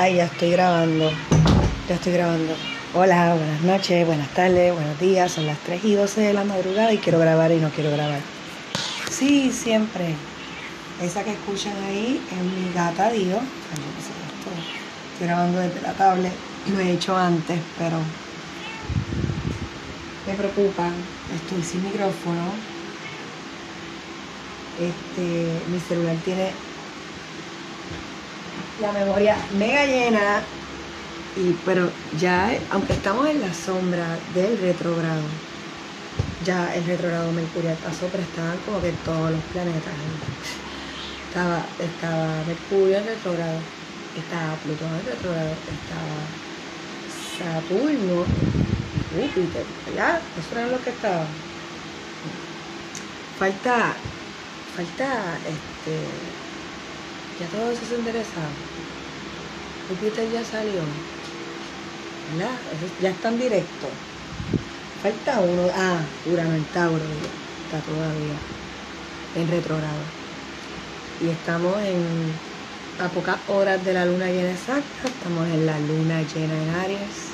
Ay, ya estoy grabando. Ya estoy grabando. Hola, buenas noches, buenas tardes, buenos días. Son las 3 y 12 de la madrugada y quiero grabar y no quiero grabar. Sí, siempre. Esa que escuchan ahí es mi gata Dio. Estoy grabando desde la tablet. Lo he hecho antes, pero me preocupa. Estoy sin micrófono. Este, mi celular tiene la memoria mega llena, y, pero ya, aunque estamos en la sombra del retrogrado, ya el retrogrado mercurial pasó, pero estaban como que todos los planetas. Estaba, estaba Mercurio en retrogrado, estaba Plutón en retrogrado, estaba Saturno, Júpiter, ¿verdad? Eso era lo que estaba. Falta, falta, este, ya todo eso se endereza. Júpiter ya salió. ¿Verdad? Ya está en directo. Falta uno. Ah, Urano en Tauro. Está todavía en retrogrado. Y estamos en a pocas horas de la luna llena exacta. Estamos en la luna llena en Aries.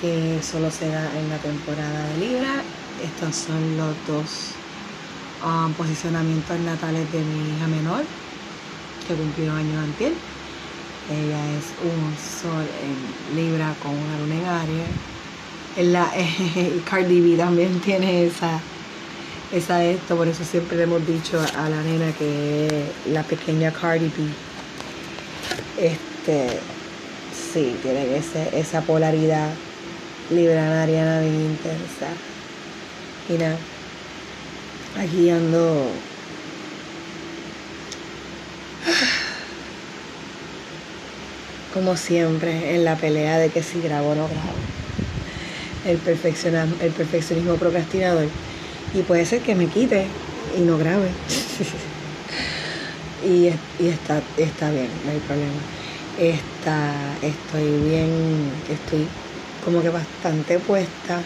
Que solo se da en la temporada de Libra. Estos son los dos um, posicionamientos natales de mi hija menor que cumplió años antes. Ella es un sol en Libra con una luna en Aries. La, Cardi B también tiene esa, esa esto, por eso siempre le hemos dicho a, la nena que la pequeña Cardi B. Este, sí, tiene ese, esa polaridad libranaria bien intensa. Y nada, aquí ando como siempre, en la pelea de que si grabo o no grabo. El, el perfeccionismo procrastinador. Y puede ser que me quite y no grabe. y, está, está bien, no hay problema. Está, estoy bien, estoy como que bastante puesta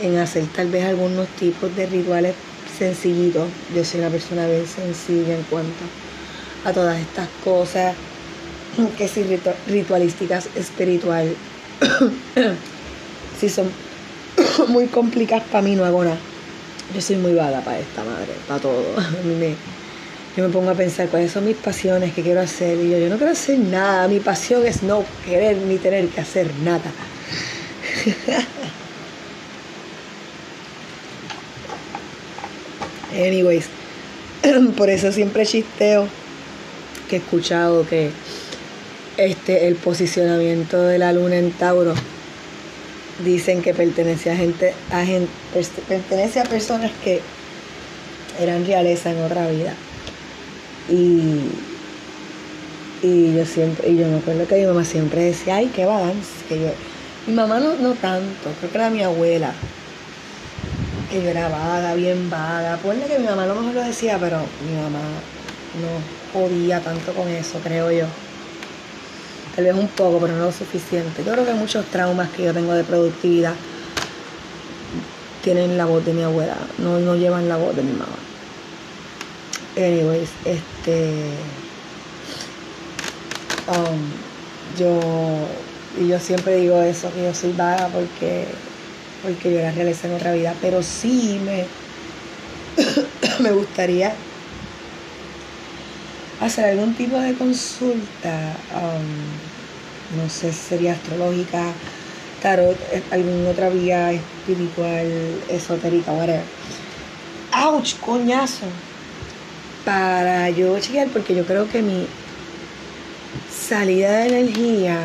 en hacer tal vez algunos tipos de rituales sencillitos. Yo soy una persona bien sencilla en cuanto a todas estas cosas que si ritualísticas espiritual, si son muy complicadas para mí, no hago nada. Yo soy muy vaga para esta madre, para todo. yo me pongo a pensar cuáles son mis pasiones, qué quiero hacer. Y yo, yo no quiero hacer nada. Mi pasión es no querer ni tener que hacer nada. Anyways, por eso siempre chisteo que he escuchado que este, el posicionamiento de la luna en Tauro dicen que pertenece a gente, a gente, pertenece a personas que eran realeza en otra vida. Y, y yo siempre, y yo me acuerdo que mi mamá siempre decía, ay, qué balance, que yo, mi mamá no, no tanto, creo que era mi abuela, que yo era vaga, bien vaga, Puede que mi mamá a lo mejor lo decía, pero mi mamá no podía tanto con eso, creo yo. Tal vez un poco, pero no lo suficiente. Yo creo que muchos traumas que yo tengo de productividad tienen la voz de mi abuela, no, no llevan la voz de mi mamá. Anyways, este. Um, yo. Y yo siempre digo eso, que yo soy vaga porque. Porque yo la realicé en otra vida. Pero sí me. me gustaría hacer algún tipo de consulta, um, no sé si sería astrológica, tarot, eh, alguna otra vía espiritual, esotérica, whatever. ¡Auch! ¡Coñazo! Para yo chequear, porque yo creo que mi salida de energía,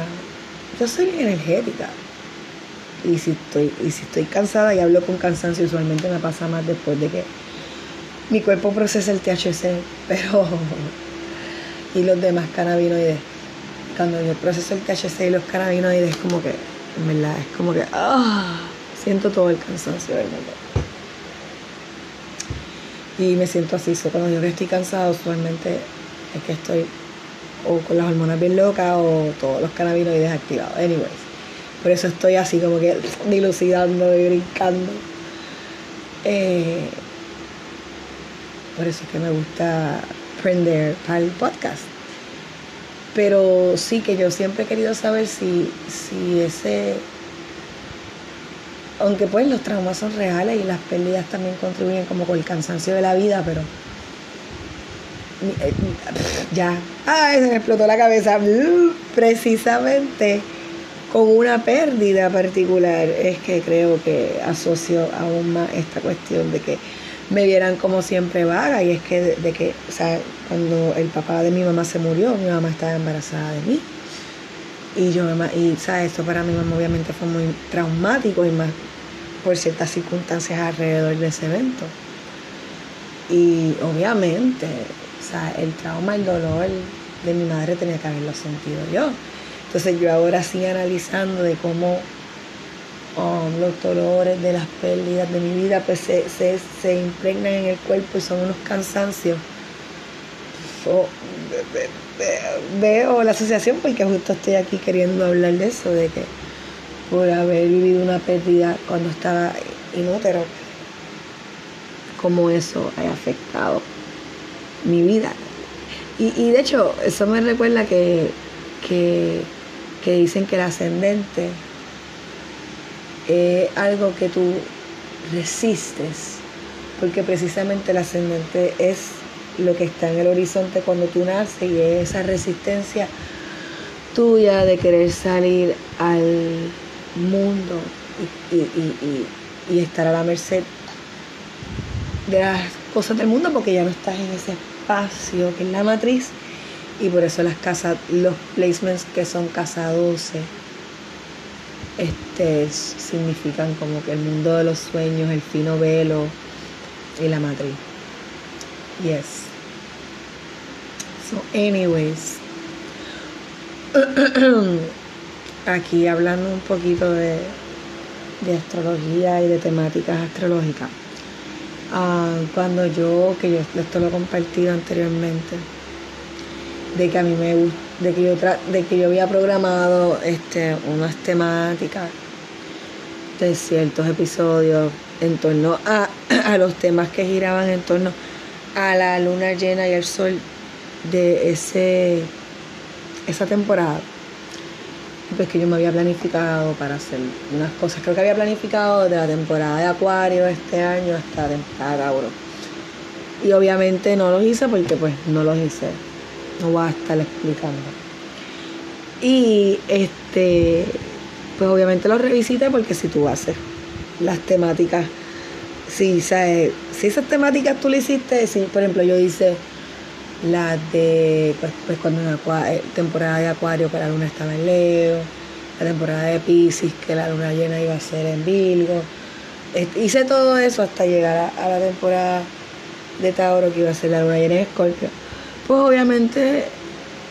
yo soy energética. Y si estoy, y si estoy cansada y hablo con cansancio, usualmente me pasa más después de que mi cuerpo procesa el THC, pero y los demás cannabinoides. Cuando yo proceso el THC y los cannabinoides, como que, en verdad, es como que, ah, siento todo el cansancio del mundo. Y me siento así, so, cuando yo estoy cansado, usualmente es que estoy o con las hormonas bien locas o todos los cannabinoides activados. Anyways, por eso estoy así como que dilucidando y brincando. Eh, por eso es que me gusta aprender para podcast. Pero sí que yo siempre he querido saber si, si ese, aunque pues los traumas son reales y las pérdidas también contribuyen como con el cansancio de la vida, pero eh, ya, ay, se me explotó la cabeza, precisamente con una pérdida particular es que creo que asocio aún más esta cuestión de que me vieran como siempre vaga y es que de, que, o sea, cuando el papá de mi mamá se murió, mi mamá estaba embarazada de mí. Y yo, y ¿sabes? esto para mi mamá obviamente fue muy traumático y más por ciertas circunstancias alrededor de ese evento. Y obviamente, o sea, el trauma, el dolor de mi madre tenía que haberlo sentido yo. Entonces yo ahora sí analizando de cómo um, los dolores de las pérdidas de mi vida pues se, impregnan en el cuerpo y son unos cansancios. veo la asociación porque justo estoy aquí queriendo hablar de eso, de que por haber vivido una pérdida cuando estaba inútero, cómo eso haya afectado mi vida. Y, y de hecho, eso me recuerda que, que que dicen que el ascendente es algo que tú resistes, porque precisamente el ascendente es lo que está en el horizonte cuando tú naces y es esa resistencia tuya de querer salir al mundo y, y, estar a la merced de las cosas del mundo porque ya no estás en ese espacio que es la matriz y por eso las casas, los placements que son casa 12, este, significan como que el mundo de los sueños, el fino velo y la matriz. Yes. So, anyways, aquí hablando un poquito de, de astrología y de temáticas astrológicas. Ah, cuando yo, que yo esto lo he compartido anteriormente, de que a mí me de que yo de que yo había programado este unas temáticas de ciertos episodios en torno a, a los temas que giraban en torno a la luna llena y el sol de ese esa temporada. Pues que yo me había planificado para hacer unas cosas. Creo que había planificado de la temporada de acuario este año hasta la temporada y obviamente no los hice porque pues no los hice no voy a estar explicando. Y este, pues obviamente lo revisité porque si tú haces las temáticas, si, ¿sabes? si esas temáticas tú le hiciste, si por ejemplo yo hice las de, pues, pues cuando en eh, temporada de Acuario que la luna estaba en Leo, la temporada de Pisces que la luna llena iba a ser en Virgo, hice todo eso hasta llegar a, a la temporada de Tauro que iba a ser la luna llena en Escorpio pues obviamente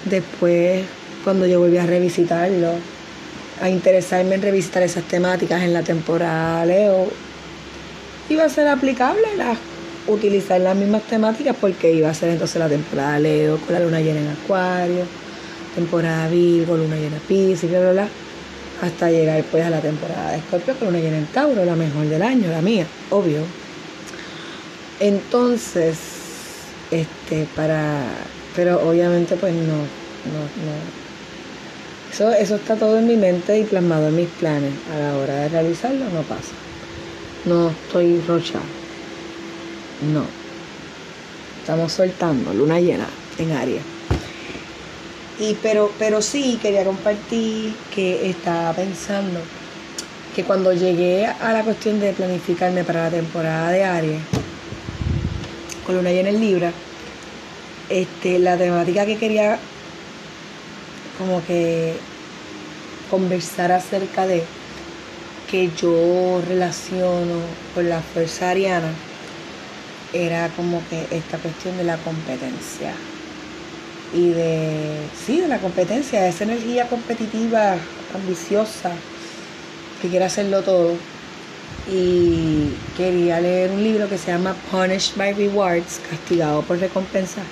después, cuando yo volví a revisitarlo, a interesarme en revisitar esas temáticas en la temporada Leo, iba a ser aplicable las, utilizar las mismas temáticas porque iba a ser entonces la temporada Leo con la luna llena en Acuario, temporada Virgo, luna llena Pisces, bla, bla, bla, hasta llegar pues a la temporada de Escorpio con luna llena en Tauro, la mejor del año, la mía, obvio. Entonces, este, para, pero obviamente pues no, no, no. Eso, eso está todo en mi mente y plasmado en mis planes. A la hora de realizarlo no pasa. No estoy rocha. No. Estamos soltando, luna llena en área. Y pero, pero sí quería compartir que estaba pensando que cuando llegué a la cuestión de planificarme para la temporada de Aries, con luna llena en Libra, este, la temática que quería como que conversar acerca de que yo relaciono con la fuerza ariana era como que esta cuestión de la competencia y de sí de la competencia esa energía competitiva ambiciosa que quiere hacerlo todo y quería leer un libro que se llama Punished by Rewards, castigado por recompensa,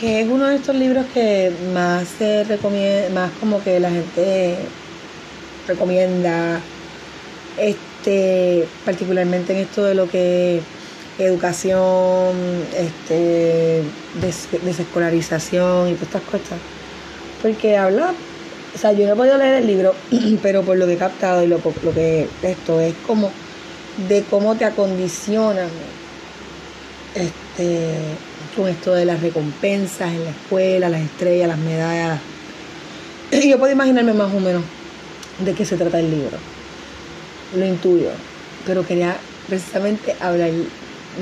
que es uno de estos libros que más se recomienda, más como que la gente recomienda, este, particularmente en esto de lo que educación, este, desescolarización y todas estas cosas. Porque habla, o sea, yo no he podido leer el libro, pero por lo que he captado y lo, lo que esto es como de cómo te acondicionan este, con esto de las recompensas en la escuela, las estrellas, las medallas. Yo puedo imaginarme más o menos de qué se trata el libro. Lo intuyo, pero quería precisamente hablar,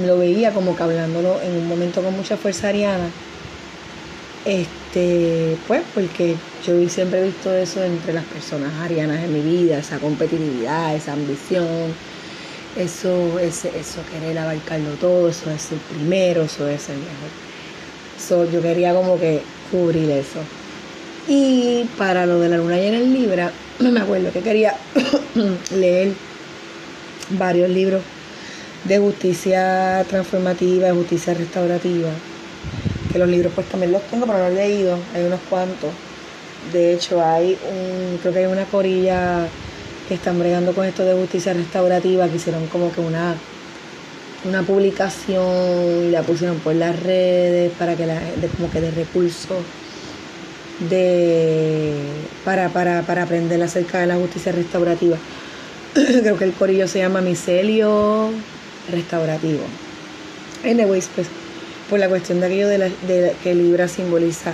lo veía como que hablándolo en un momento con mucha fuerza ariana. Este, pues porque yo siempre he visto eso entre las personas arianas en mi vida, esa competitividad, esa ambición, eso, ese, eso querer abarcarlo todo, eso es el primero, eso es el mejor. yo quería como que cubrir eso. Y para lo de la luna llena en Libra, me acuerdo que quería leer varios libros de justicia transformativa, de justicia restaurativa. Que los libros pues también los tengo, pero no he leído, hay unos cuantos. De hecho, hay un, creo que hay una corilla que están bregando con esto de justicia restaurativa, que hicieron como que una, una publicación y la pusieron por las redes para que la de, como que de recursos de para, para, para aprender acerca de la justicia restaurativa. Creo que el corillo se llama micelio restaurativo. Anyways, pues por la cuestión de aquello de, la, de que Libra simboliza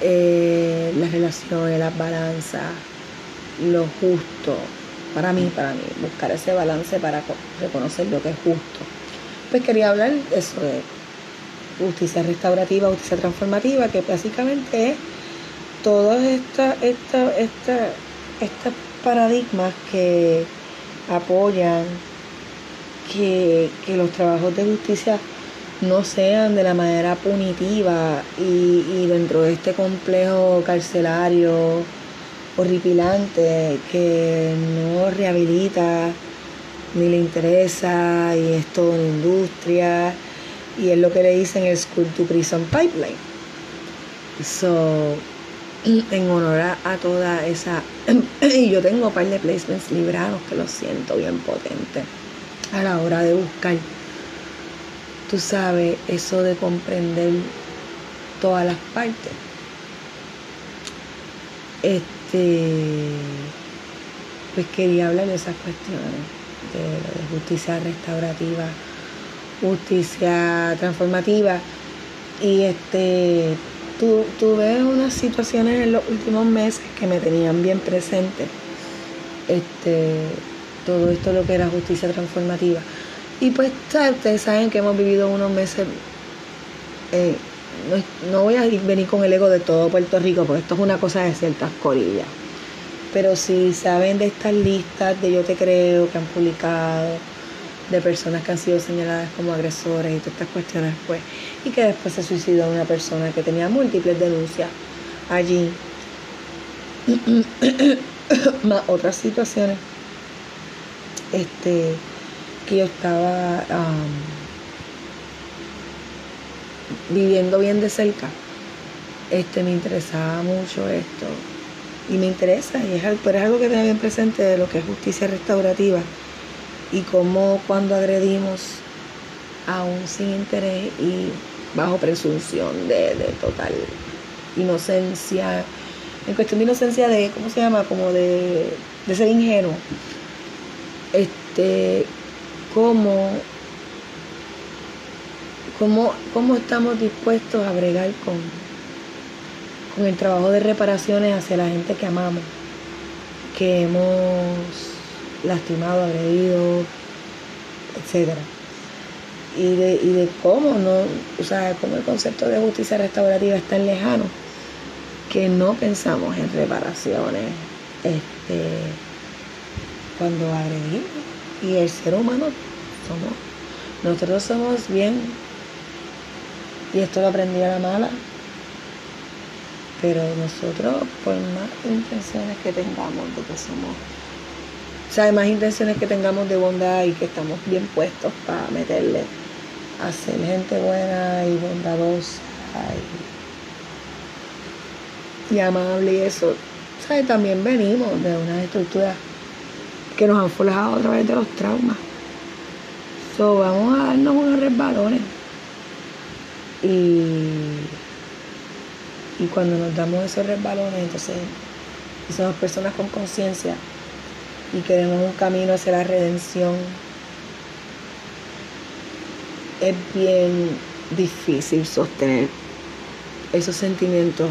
eh, las relaciones, las balanzas, lo justo, para mí, para mí, buscar ese balance para reconocer lo que es justo. Pues quería hablar eso de justicia restaurativa, justicia transformativa, que básicamente es todos estos esta, esta, estos paradigmas que apoyan que, los trabajos de justicia no sean de la manera punitiva y, dentro de este complejo carcelario horripilante que no rehabilita ni le interesa y es toda una industria y es lo que le dicen el School to Prison Pipeline. So, en honor a, toda esa y yo tengo un par de placements librados que lo siento bien potente a la hora de buscar tú sabes eso de comprender todas las partes este, pues quería hablar de esas cuestiones, de, justicia restaurativa, justicia transformativa. Y este, tu, tuve unas situaciones en los últimos meses que me tenían bien presente. Este, todo esto lo que era justicia transformativa. Y pues ustedes saben que hemos vivido unos meses eh, no, voy a venir con el ego de todo Puerto Rico, porque esto es una cosa de ciertas corillas. Pero si saben de estas listas de Yo Te Creo que han publicado, de personas que han sido señaladas como agresores y todas estas cuestiones, pues, y que después se suicidó una persona que tenía múltiples denuncias allí, más otras situaciones, este, que yo estaba viviendo bien de cerca, este, me interesaba mucho esto. Y me interesa, y es, pero es algo que tenía bien presente de lo que es justicia restaurativa y cómo cuando agredimos aún sin interés y bajo presunción de, total inocencia, en cuestión de inocencia de, ¿cómo se llama? Como de, de ser ingenuo. Este, cómo ¿Cómo, ¿Cómo, estamos dispuestos a bregar con, con el trabajo de reparaciones hacia la gente que amamos, que hemos lastimado, agredido, etcétera? Y de, y de cómo no, o sea, cómo el concepto de justicia restaurativa es tan lejano que no pensamos en reparaciones este, cuando agredimos. Y el ser humano somos, nosotros somos bien y esto lo aprendí a la mala. Pero nosotros, por más intenciones que tengamos de que somos, o sea, más intenciones que tengamos de bondad y que estamos bien puestos para meterle a ser gente buena y bondadosa y, amable y eso, ¿sabes? También venimos de unas estructuras que nos han forjado a través de los traumas. So, vamos a darnos unos resbalones. Y, y cuando nos damos esos resbalones, entonces somos personas con conciencia y queremos un camino hacia la redención, es bien difícil sostener esos sentimientos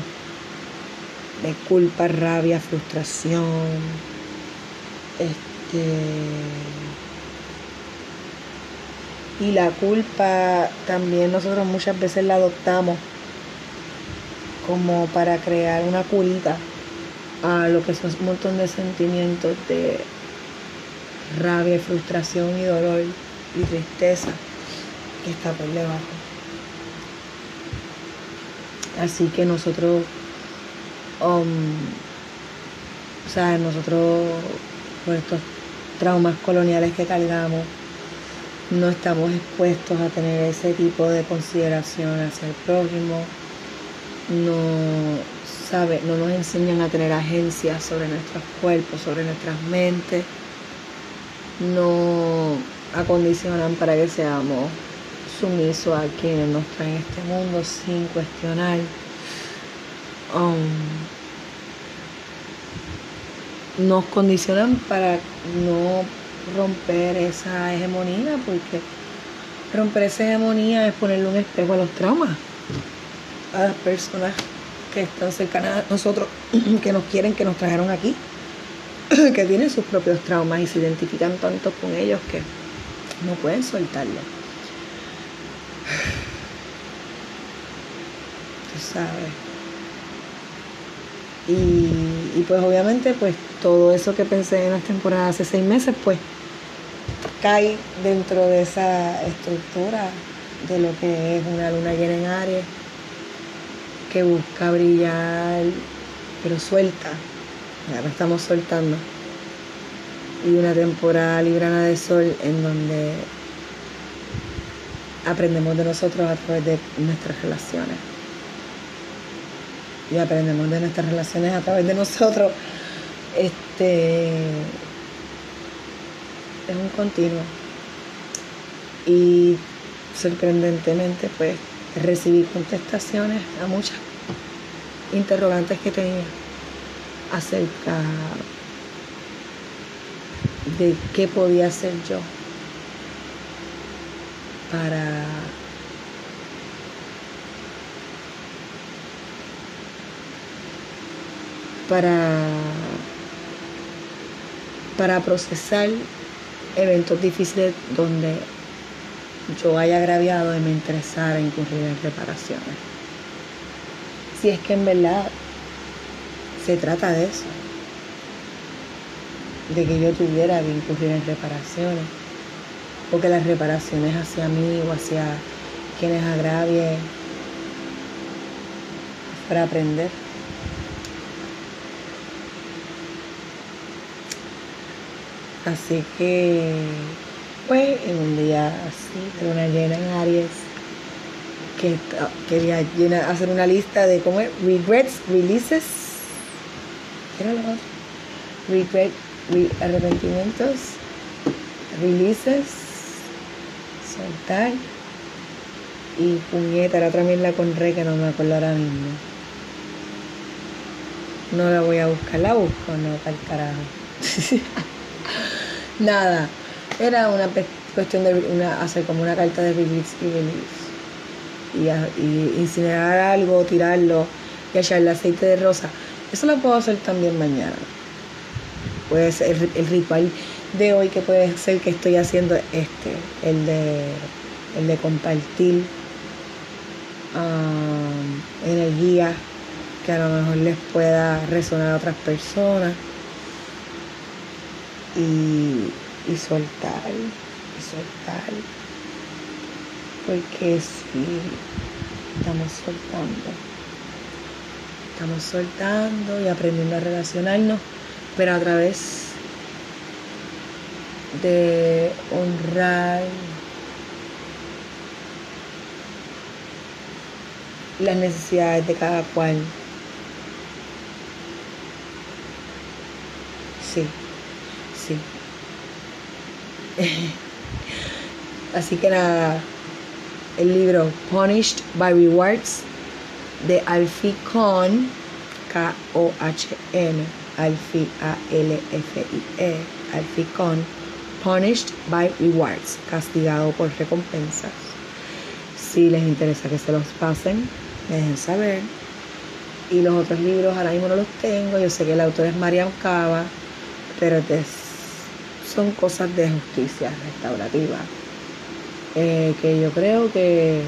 de culpa, rabia, frustración, este y la culpa también nosotros muchas veces la adoptamos como para crear una curita a lo que son un montón de sentimientos de rabia, frustración y dolor y tristeza que está por debajo. Así que nosotros, um, o sea, nosotros por estos traumas coloniales que cargamos, no estamos expuestos a tener ese tipo de consideración hacia el prójimo, no sabe, no nos enseñan a tener agencia sobre nuestros cuerpos, sobre nuestras mentes, no acondicionan para que seamos sumisos a quienes nos traen este mundo sin cuestionar. Um, nos condicionan para no romper esa hegemonía, porque romper esa hegemonía es ponerle un espejo a los traumas, a las personas que están cercanas a nosotros, que nos quieren, que nos trajeron aquí, que tienen sus propios traumas y se identifican tanto con ellos que no pueden soltarlo. Tú sabes. Y, y, pues obviamente pues todo eso que pensé en las temporadas hace seis meses pues cae dentro de esa estructura de lo que es una luna llena en Aries que busca brillar pero suelta. Ahora estamos soltando. Y una temporada librana de sol en donde aprendemos de nosotros a través de nuestras relaciones. Y aprendemos de nuestras relaciones a través de nosotros este es un continuo. Y sorprendentemente, pues recibí contestaciones a muchas interrogantes que tenía acerca de qué podía hacer yo para para para procesar eventos difíciles donde yo haya agraviado y me interesara incurrir en reparaciones. Si es que en verdad se trata de eso, de que yo tuviera que incurrir en reparaciones, porque las reparaciones hacia mí o hacia quienes agravie para aprender. Así que, pues, en un día así, de una llena en Aries, que quería hacer una lista de cómo es, regrets, releases, ¿qué era lo otro? Regret, arrepentimientos, releases, soltar y puñeta, la otra la con re que no me acuerdo ahora mismo. No la voy a buscar, la busco, no, para el carajo. Nada, era una cuestión de una, hacer como una carta de release y release. Y, incinerar algo, tirarlo y echarle aceite de rosa. Eso lo puedo hacer también mañana. Puede ser el, ritual de hoy que puede ser que estoy haciendo este, el de, el de compartir um, energía que a lo mejor les pueda resonar a otras personas y, y soltar, y soltar, porque sí, estamos soltando, estamos soltando y aprendiendo a relacionarnos, pero a través de honrar las necesidades de cada cual. Sí. Así que nada, el libro Punished by Rewards de Alfie Kohn, K-O-H-N, Alfie A-L-F-I-E, Alfie Kohn, Punished by Rewards, castigado por recompensas. Si les interesa que se los pasen, dejen saber. Y los otros libros ahora mismo no los tengo. Yo sé que el autor es Mariam Cava, pero son cosas de justicia restaurativa. Eh, que yo creo que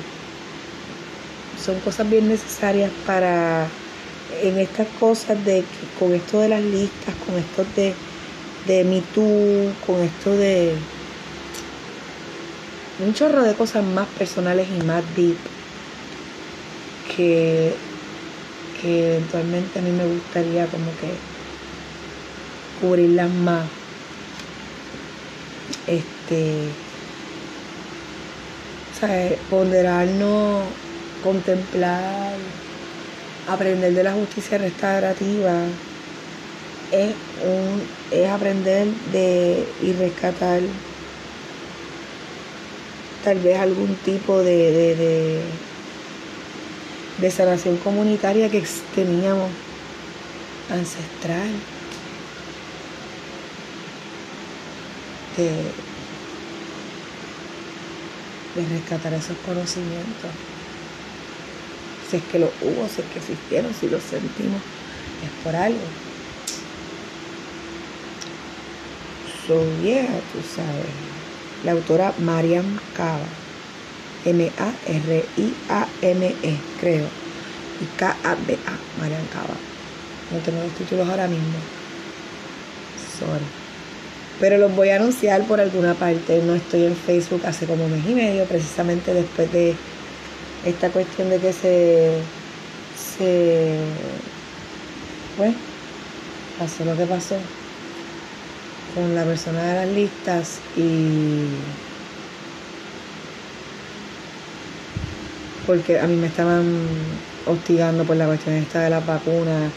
son cosas bien necesarias para en estas cosas de con esto de las listas, con esto de, de Me Too, con esto de un chorro de cosas más personales y más deep que, que eventualmente a mí me gustaría como que cubrirlas más. Este, ¿sabes? ponderarnos, contemplar, aprender de la justicia restaurativa es, un, es aprender de y rescatar tal vez algún tipo de, de, de, sanación comunitaria que teníamos ancestral. De, de rescatar esos conocimientos. Si es que lo hubo, si es que existieron, si los sentimos, es por algo. So yeah, tú sabes la autora Mariam Cava, M-A-R-I-A-M-E, creo, y K-A-B-A, Mariam Cava. No tengo los títulos ahora mismo. Sorry. Pero los voy a anunciar por alguna parte. No estoy en Facebook hace como mes y medio, precisamente después de esta cuestión de que se. se. pues. pasó lo que pasó con la persona de las listas y porque a mí me estaban hostigando por la cuestión esta de las vacunas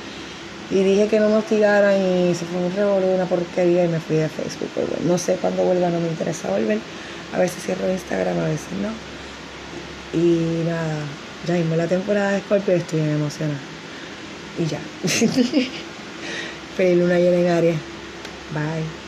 y dije que no me hostigaran y se fue un revolú, una porquería y me fui de Facebook. No sé cuándo vuelva, no me interesa volver. A veces cierro Instagram, a veces no. Y nada, ya mismo la temporada de Scorpio estoy bien emocionada. Y ya. Feliz luna llena en Aries. Bye.